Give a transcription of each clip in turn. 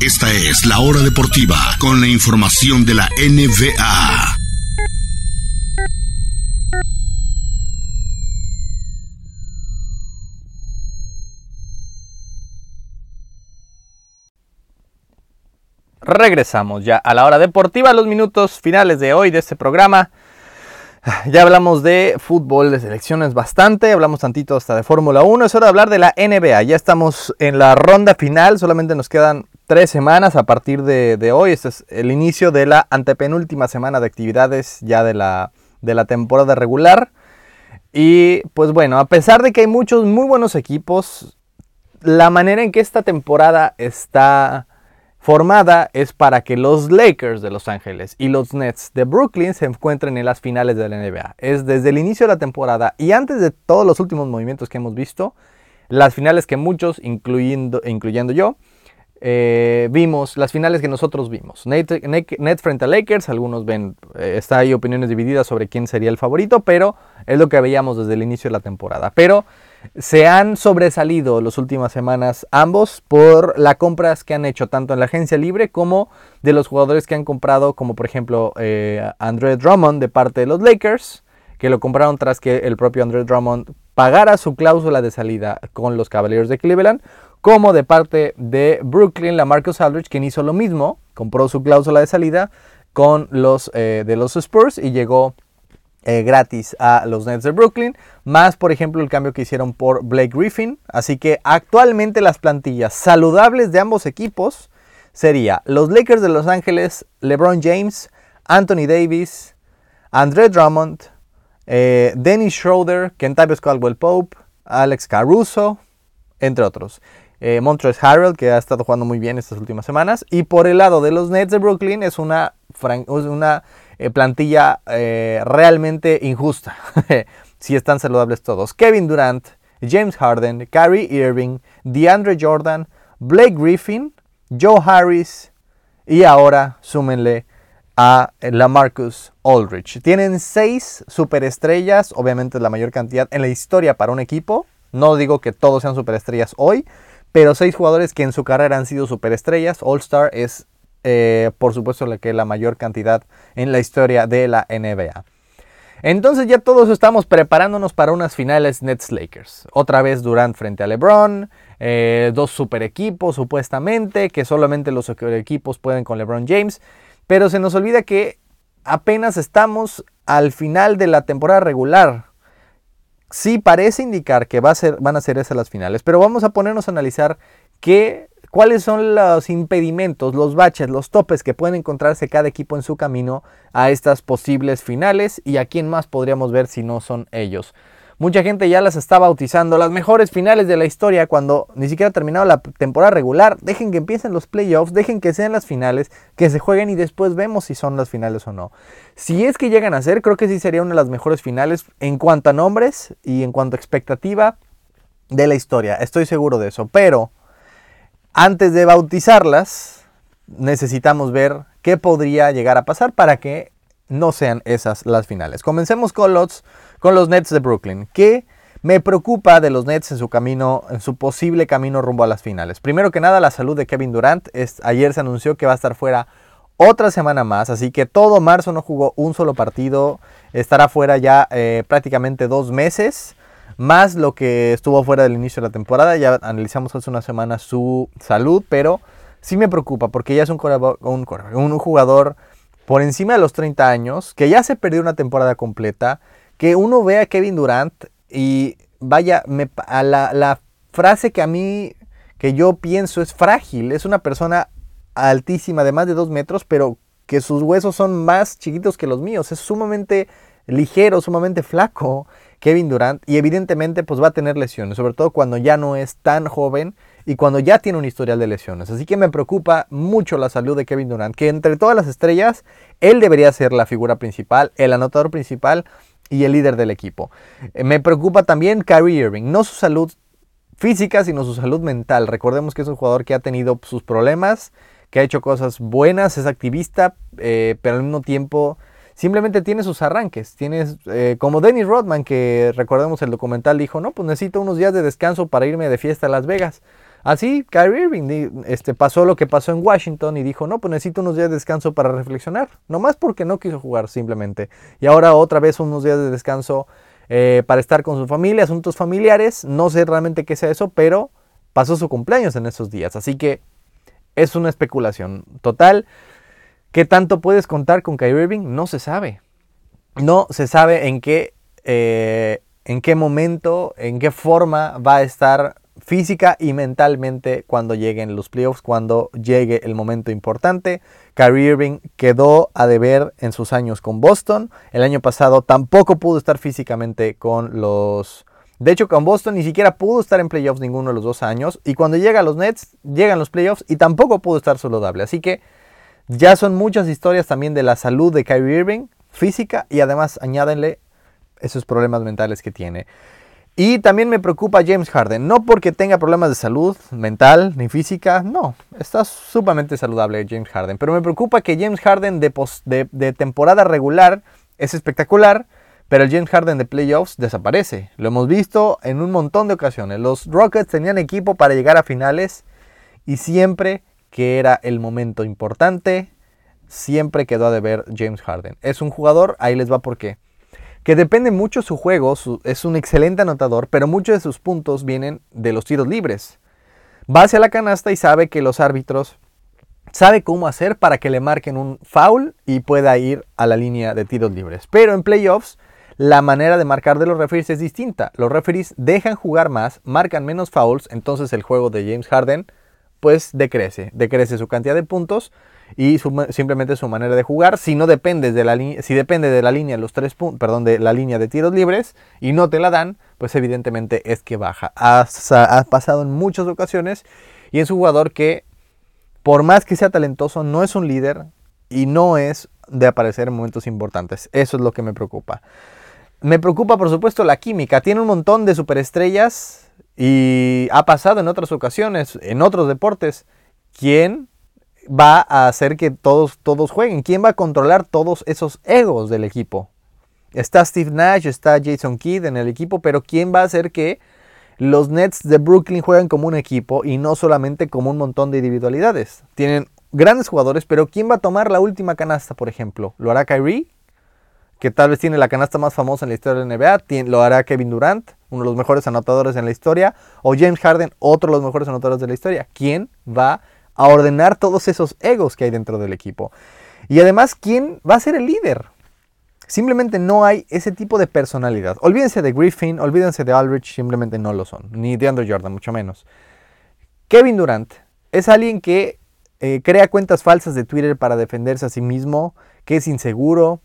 Esta es la hora deportiva con la información de la NBA. Regresamos ya a la hora deportiva, los minutos finales de hoy de este programa. Ya hablamos de fútbol, de selecciones bastante, hablamos tantito hasta de Fórmula 1, es hora de hablar de la NBA. Ya estamos en la ronda final, solamente nos quedan tres semanas a partir de, hoy. Este es el inicio de la antepenúltima semana de actividades ya de la, de la temporada regular. Y pues bueno, a pesar de que hay muchos muy buenos equipos, la manera en que esta temporada está formada es para que los Lakers de Los Ángeles y los Nets de Brooklyn se encuentren en las finales de la NBA. Es desde el inicio de la temporada y antes de todos los últimos movimientos que hemos visto, las finales que muchos, incluyendo, incluyendo yo, eh, vimos, las finales que nosotros vimos. Nets frente a Lakers, algunos ven, eh, está ahí opiniones divididas sobre quién sería el favorito, pero es lo que veíamos desde el inicio de la temporada. Pero se han sobresalido las últimas semanas ambos por las compras que han hecho tanto en la agencia libre como de los jugadores que han comprado, como por ejemplo eh, Andre Drummond de parte de los Lakers, que lo compraron tras que el propio Andre Drummond pagara su cláusula de salida con los Cavaliers de Cleveland, como de parte de Brooklyn, la Marcus Aldridge, quien hizo lo mismo, compró su cláusula de salida con los eh, de los Spurs y llegó eh, gratis a los Nets de Brooklyn, más por ejemplo el cambio que hicieron por Blake Griffin. Así que actualmente las plantillas saludables de ambos equipos sería los Lakers de Los Ángeles, LeBron James, Anthony Davis, Andre Drummond, eh, Dennis Schroeder, Kentavious Caldwell Pope, Alex Caruso, entre otros. Eh, Montrezl Harrell, que ha estado jugando muy bien estas últimas semanas. Y por el lado de los Nets de Brooklyn es una, una eh, plantilla eh, realmente injusta. si están saludables todos. Kevin Durant, James Harden, Kyrie Irving, DeAndre Jordan, Blake Griffin, Joe Harris y ahora súmenle a la Marcus Aldridge. Tienen seis superestrellas, obviamente la mayor cantidad en la historia para un equipo. No digo que todos sean superestrellas hoy, pero seis jugadores que en su carrera han sido superestrellas. All Star es eh, por supuesto la que la mayor cantidad en la historia de la NBA. Entonces ya todos estamos preparándonos para unas finales Nets Lakers. Otra vez Durant frente a LeBron, eh, dos super equipos supuestamente, que solamente los equipos pueden con LeBron James. Pero se nos olvida que apenas estamos al final de la temporada regular. Sí parece indicar que van a ser esas las finales, pero vamos a ponernos a analizar qué ¿Cuáles son los impedimentos, los baches, los topes que pueden encontrarse cada equipo en su camino a estas posibles finales y a quién más podríamos ver si no son ellos? Mucha gente ya las está bautizando las mejores finales de la historia cuando ni siquiera ha terminado la temporada regular. Dejen que empiecen los playoffs, dejen que sean las finales, que se jueguen y después vemos si son las finales o no. Si es que llegan a ser, creo que sí sería una de las mejores finales en cuanto a nombres y en cuanto a expectativa de la historia. Estoy seguro de eso. Pero antes de bautizarlas, necesitamos ver qué podría llegar a pasar para que no sean esas las finales. Comencemos con los, con los Nets de Brooklyn. ¿Qué me preocupa de los Nets en su camino, en su posible camino rumbo a las finales? Primero que nada, la salud de Kevin Durant. Es, ayer se anunció que va a estar fuera otra semana más, así que todo marzo no jugó un solo partido. Estará fuera ya eh, prácticamente dos meses más lo que estuvo fuera del inicio de la temporada. Ya analizamos hace una semana su salud, pero sí me preocupa porque ya es un, un, jugador por encima de los 30 años, que ya se perdió una temporada completa, que uno ve a Kevin Durant y vaya, a la, la frase que a mí, que yo pienso es frágil, es una persona altísima de más de 2 metros, pero que sus huesos son más chiquitos que los míos, es sumamente ligero, sumamente flaco Kevin Durant y evidentemente pues va a tener lesiones, sobre todo cuando ya no es tan joven y cuando ya tiene un historial de lesiones. Así que me preocupa mucho la salud de Kevin Durant, que entre todas las estrellas, él debería ser la figura principal, el anotador principal y el líder del equipo. Eh, me preocupa también Kyrie Irving, no su salud física, sino su salud mental. Recordemos que es un jugador que ha tenido sus problemas, que ha hecho cosas buenas, es activista, eh, pero al mismo tiempo simplemente tiene sus arranques. Tienes, eh, como Dennis Rodman, que recordemos el documental, dijo, no, pues necesito unos días de descanso para irme de fiesta a Las Vegas. Así, Kyrie Irving este, pasó lo que pasó en Washington y dijo, no, pues necesito unos días de descanso para reflexionar. Nomás porque no quiso jugar simplemente. Y ahora otra vez unos días de descanso eh, para estar con su familia, asuntos familiares. No sé realmente qué sea eso, pero pasó su cumpleaños en esos días. Así que es una especulación total. ¿Qué tanto puedes contar con Kyrie Irving? No se sabe. No se sabe en qué, eh, en qué momento, en qué forma va a estar física y mentalmente cuando lleguen los playoffs, cuando llegue el momento importante. Kyrie Irving quedó a deber en sus años con Boston. El año pasado tampoco pudo estar físicamente con los... De hecho, con Boston ni siquiera pudo estar en playoffs ninguno de los dos años. Y cuando llega a los Nets, llegan los playoffs y tampoco pudo estar saludable. Así que ya son muchas historias también de la salud de Kyrie Irving, física, y además añádenle esos problemas mentales que tiene. Y también me preocupa James Harden, no porque tenga problemas de salud mental ni física, no, está sumamente saludable James Harden, pero me preocupa que James Harden de, temporada regular es espectacular, pero el James Harden de playoffs desaparece. Lo hemos visto en un montón de ocasiones. Los Rockets tenían equipo para llegar a finales y siempre que era el momento importante, siempre quedó a deber James Harden. Es un jugador, ahí les va por qué que depende mucho su juego, es un excelente anotador, pero muchos de sus puntos vienen de los tiros libres. Va hacia la canasta y sabe que los árbitros sabe cómo hacer para que le marquen un foul y pueda ir a la línea de tiros libres. Pero en playoffs la manera de marcar de los referees es distinta. Los referees dejan jugar más, marcan menos fouls, entonces el juego de James Harden pues decrece, decrece su cantidad de puntos y simplemente su manera de jugar. Si no dependes de la si depende de la línea los tres perdón, de la línea de tiros libres y no te la dan, pues evidentemente es que baja. Ha, ha pasado en muchas ocasiones y es un jugador que por más que sea talentoso no es un líder y no es de aparecer en momentos importantes. Eso es lo que me preocupa. Me preocupa por supuesto la química. Tiene un montón de superestrellas y ha pasado en otras ocasiones, en otros deportes. ¿Quién va a hacer que todos, todos jueguen? ¿Quién va a controlar todos esos egos del equipo? Está Steve Nash, está Jason Kidd en el equipo, pero ¿quién va a hacer que los Nets de Brooklyn jueguen como un equipo y no solamente como un montón de individualidades? Tienen grandes jugadores, pero ¿quién va a tomar la última canasta, por ejemplo? ¿Lo hará Kyrie? Que tal vez tiene la canasta más famosa en la historia de la NBA. ¿Lo hará Kevin Durant? Uno de los mejores anotadores en la historia. ¿O James Harden? Otro de los mejores anotadores de la historia. ¿Quién va a a ordenar todos esos egos que hay dentro del equipo. Y además, ¿quién va a ser el líder? Simplemente no hay ese tipo de personalidad. Olvídense de Griffin, olvídense de Aldrich, simplemente no lo son. Ni de Andrew Jordan, mucho menos. Kevin Durant es alguien que eh, crea cuentas falsas de Twitter para defenderse a sí mismo, que es inseguro,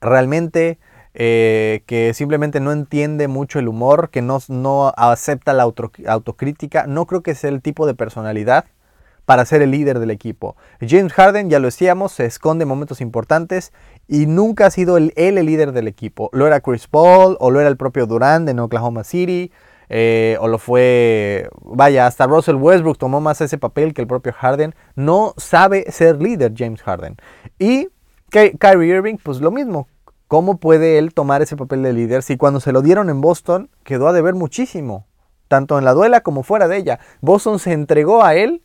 realmente, eh, que simplemente no entiende mucho el humor, que no, no acepta la autocrítica. No creo que sea el tipo de personalidad para ser el líder del equipo. James Harden, ya lo decíamos, se esconde en momentos importantes y nunca ha sido él el, líder del equipo. Lo era Chris Paul o lo era el propio Durant en Oklahoma City. Eh, o lo fue, vaya, hasta Russell Westbrook tomó más ese papel que el propio Harden. No sabe ser líder James Harden. Y Kyrie Irving, pues lo mismo. ¿Cómo puede él tomar ese papel de líder si cuando se lo dieron en Boston quedó a deber muchísimo? Tanto en la duela como fuera de ella. Boston se entregó a él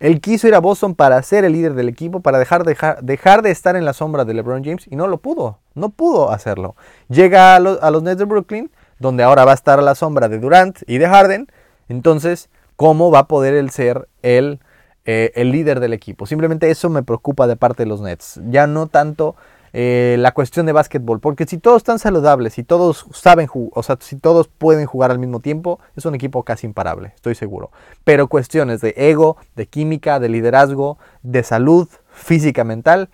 él quiso ir a Boston para ser el líder del equipo, para dejar, dejar, de estar en la sombra de LeBron James y no lo pudo, no pudo hacerlo. Llega a, los Nets de Brooklyn, donde ahora va a estar a la sombra de Durant y de Harden. Entonces, ¿cómo va a poder él ser el, eh, el líder del equipo? Simplemente eso me preocupa de parte de los Nets. Ya no tanto eh, la cuestión de básquetbol. Porque si todos están saludables, si todos saben o sea, si todos pueden jugar al mismo tiempo, es un equipo casi imparable, estoy seguro. Pero cuestiones de ego, de química, de liderazgo, de salud física, mental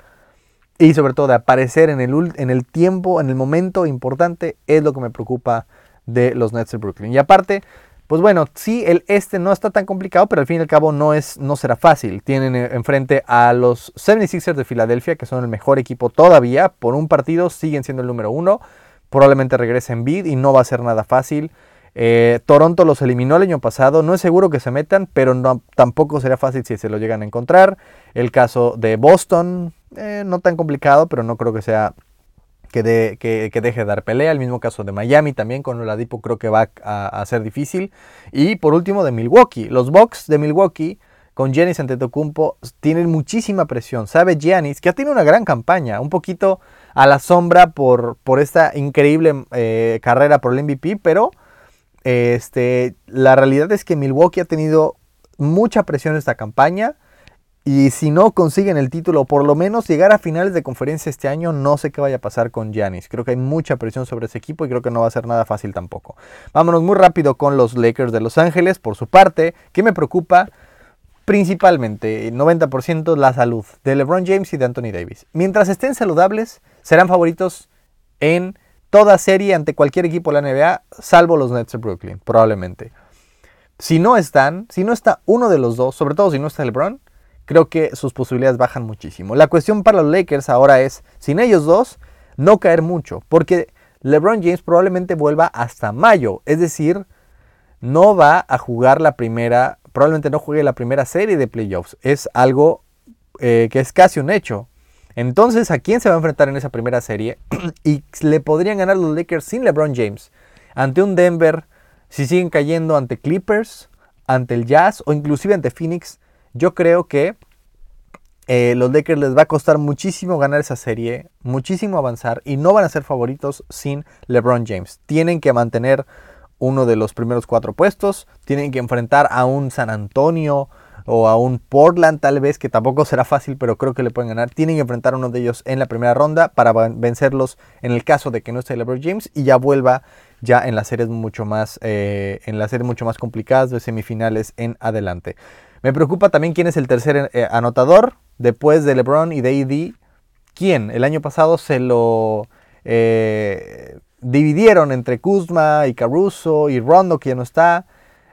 y sobre todo de aparecer en el, en el tiempo, en el momento importante, es lo que me preocupa de los Nets de Brooklyn. Y aparte, pues bueno, sí, el este no está tan complicado, pero al fin y al cabo no, es, no será fácil. Tienen eh, enfrente a los 76ers de Filadelfia, que son el mejor equipo todavía. Por un partido siguen siendo el número uno. Probablemente regresen bid y no va a ser nada fácil. Eh, Toronto los eliminó el año pasado. No es seguro que se metan, pero tampoco será fácil si se lo llegan a encontrar. El caso de Boston, eh, no tan complicado, pero no creo que sea que, deje de dar pelea. El mismo caso de Miami también con Oladipo creo que va a, ser difícil. Y por último de Milwaukee. Los Bucks de Milwaukee con Giannis Antetokounmpo tienen muchísima presión. Sabe Giannis que ha tenido una gran campaña, un poquito a la sombra por, por esta increíble eh, carrera por el MVP, pero este, la realidad es que Milwaukee ha tenido mucha presión esta campaña. Y si no consiguen el título, por lo menos llegar a finales de conferencia este año, no sé qué vaya a pasar con Giannis. Creo que hay mucha presión sobre ese equipo y creo que no va a ser nada fácil tampoco. Vámonos muy rápido con los Lakers de Los Ángeles. Por su parte, ¿qué me preocupa? Principalmente, 90% la salud de LeBron James y de Anthony Davis. Mientras estén saludables, serán favoritos en toda serie ante cualquier equipo de la NBA, salvo los Nets de Brooklyn, probablemente. Si no están, si no está uno de los dos, sobre todo si no está LeBron, creo que sus posibilidades bajan muchísimo. La cuestión para los Lakers ahora es, sin ellos dos, no caer mucho, porque LeBron James probablemente vuelva hasta mayo, es decir, no va a jugar la primera, probablemente no juegue la primera serie de playoffs, es algo eh, que es casi un hecho. Entonces, ¿a quién se va a enfrentar en esa primera serie? y le podrían ganar los Lakers sin LeBron James. Ante un Denver, si siguen cayendo ante Clippers, ante el Jazz o inclusive ante Phoenix, yo creo que eh, los Lakers les va a costar muchísimo ganar esa serie, muchísimo avanzar y no van a ser favoritos sin LeBron James. Tienen que mantener uno de los primeros cuatro puestos, tienen que enfrentar a un San Antonio o a un Portland tal vez, que tampoco será fácil, pero creo que le pueden ganar. Tienen que enfrentar a uno de ellos en la primera ronda para vencerlos en el caso de que no esté LeBron James y ya vuelva ya en las series mucho más, eh, en las series mucho más complicadas de semifinales en adelante. Me preocupa también quién es el tercer eh, anotador después de LeBron y de AD. ¿Quién? El año pasado se lo eh, dividieron entre Kuzma y Caruso y Rondo, que ya no está.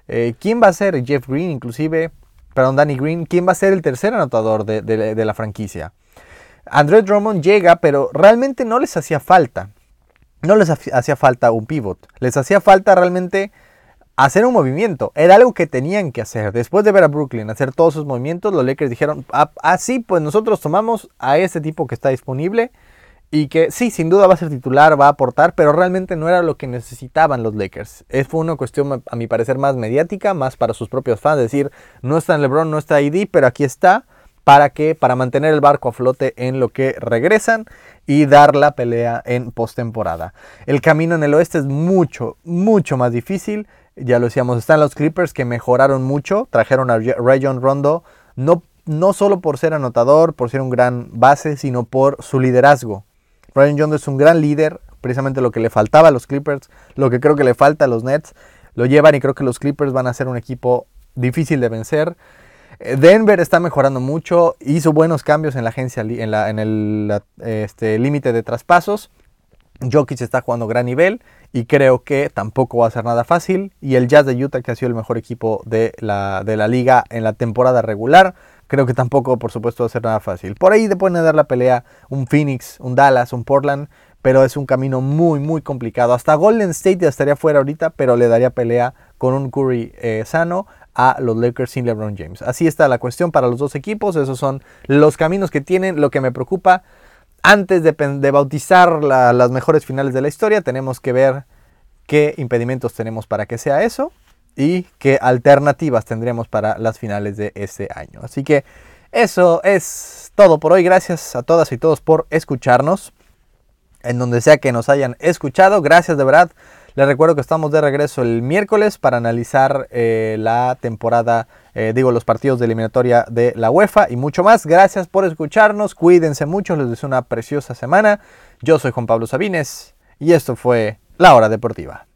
Eh, ¿Quién va a ser? Jeff Green, inclusive. Perdón, Danny Green. ¿Quién va a ser el tercer anotador de, de la franquicia? André Drummond llega, pero realmente no les hacía falta. No les hacía falta un pivot. Les hacía falta realmente hacer un movimiento. Era algo que tenían que hacer. Después de ver a Brooklyn hacer todos sus movimientos, los Lakers dijeron, ah, ah, sí, pues nosotros tomamos a ese tipo que está disponible y que sí, sin duda va a ser titular, va a aportar, pero realmente no era lo que necesitaban los Lakers. Es, fue una cuestión, a mi parecer, más mediática, más para sus propios fans, decir, no está en LeBron, no está ID, pero aquí está. ¿Para que Para mantener el barco a flote en lo que regresan y dar la pelea en postemporada. El camino en el oeste es mucho, mucho más difícil ya lo decíamos, están los Clippers que mejoraron mucho, trajeron a Rayon Rondo, no, no solo por ser anotador, por ser un gran base, sino por su liderazgo. Rayon Rondo es un gran líder, precisamente lo que le faltaba a los Clippers, lo que creo que le falta a los Nets, lo llevan y creo que los Clippers van a ser un equipo difícil de vencer. Eh, Denver está mejorando mucho, hizo buenos cambios en la agencia, en, en el este, límite de traspasos. Jokic está jugando gran nivel y creo que tampoco va a ser nada fácil. Y el Jazz de Utah, que ha sido el mejor equipo de la, de la liga en la temporada regular, creo que tampoco, por supuesto, va a ser nada fácil. Por ahí te pueden dar la pelea un Phoenix, un Dallas, un Portland, pero es un camino muy, muy complicado. Hasta Golden State ya estaría fuera ahorita, pero le daría pelea con un Curry eh, sano a los Lakers sin LeBron James. Así está la cuestión para los dos equipos. Esos son los caminos que tienen. Lo que me preocupa antes de, bautizar las mejores finales de la historia, tenemos que ver qué impedimentos tenemos para que sea eso y qué alternativas tendremos para las finales de este año. Así que eso es todo por hoy. Gracias a todas y todos por escucharnos. En donde sea que nos hayan escuchado. Gracias de verdad. Les recuerdo que estamos de regreso el miércoles para analizar eh, la temporada, eh, digo, los partidos de eliminatoria de la UEFA y mucho más. Gracias por escucharnos, cuídense mucho, les deseo una preciosa semana. Yo soy Juan Pablo Sabines y esto fue La Hora Deportiva.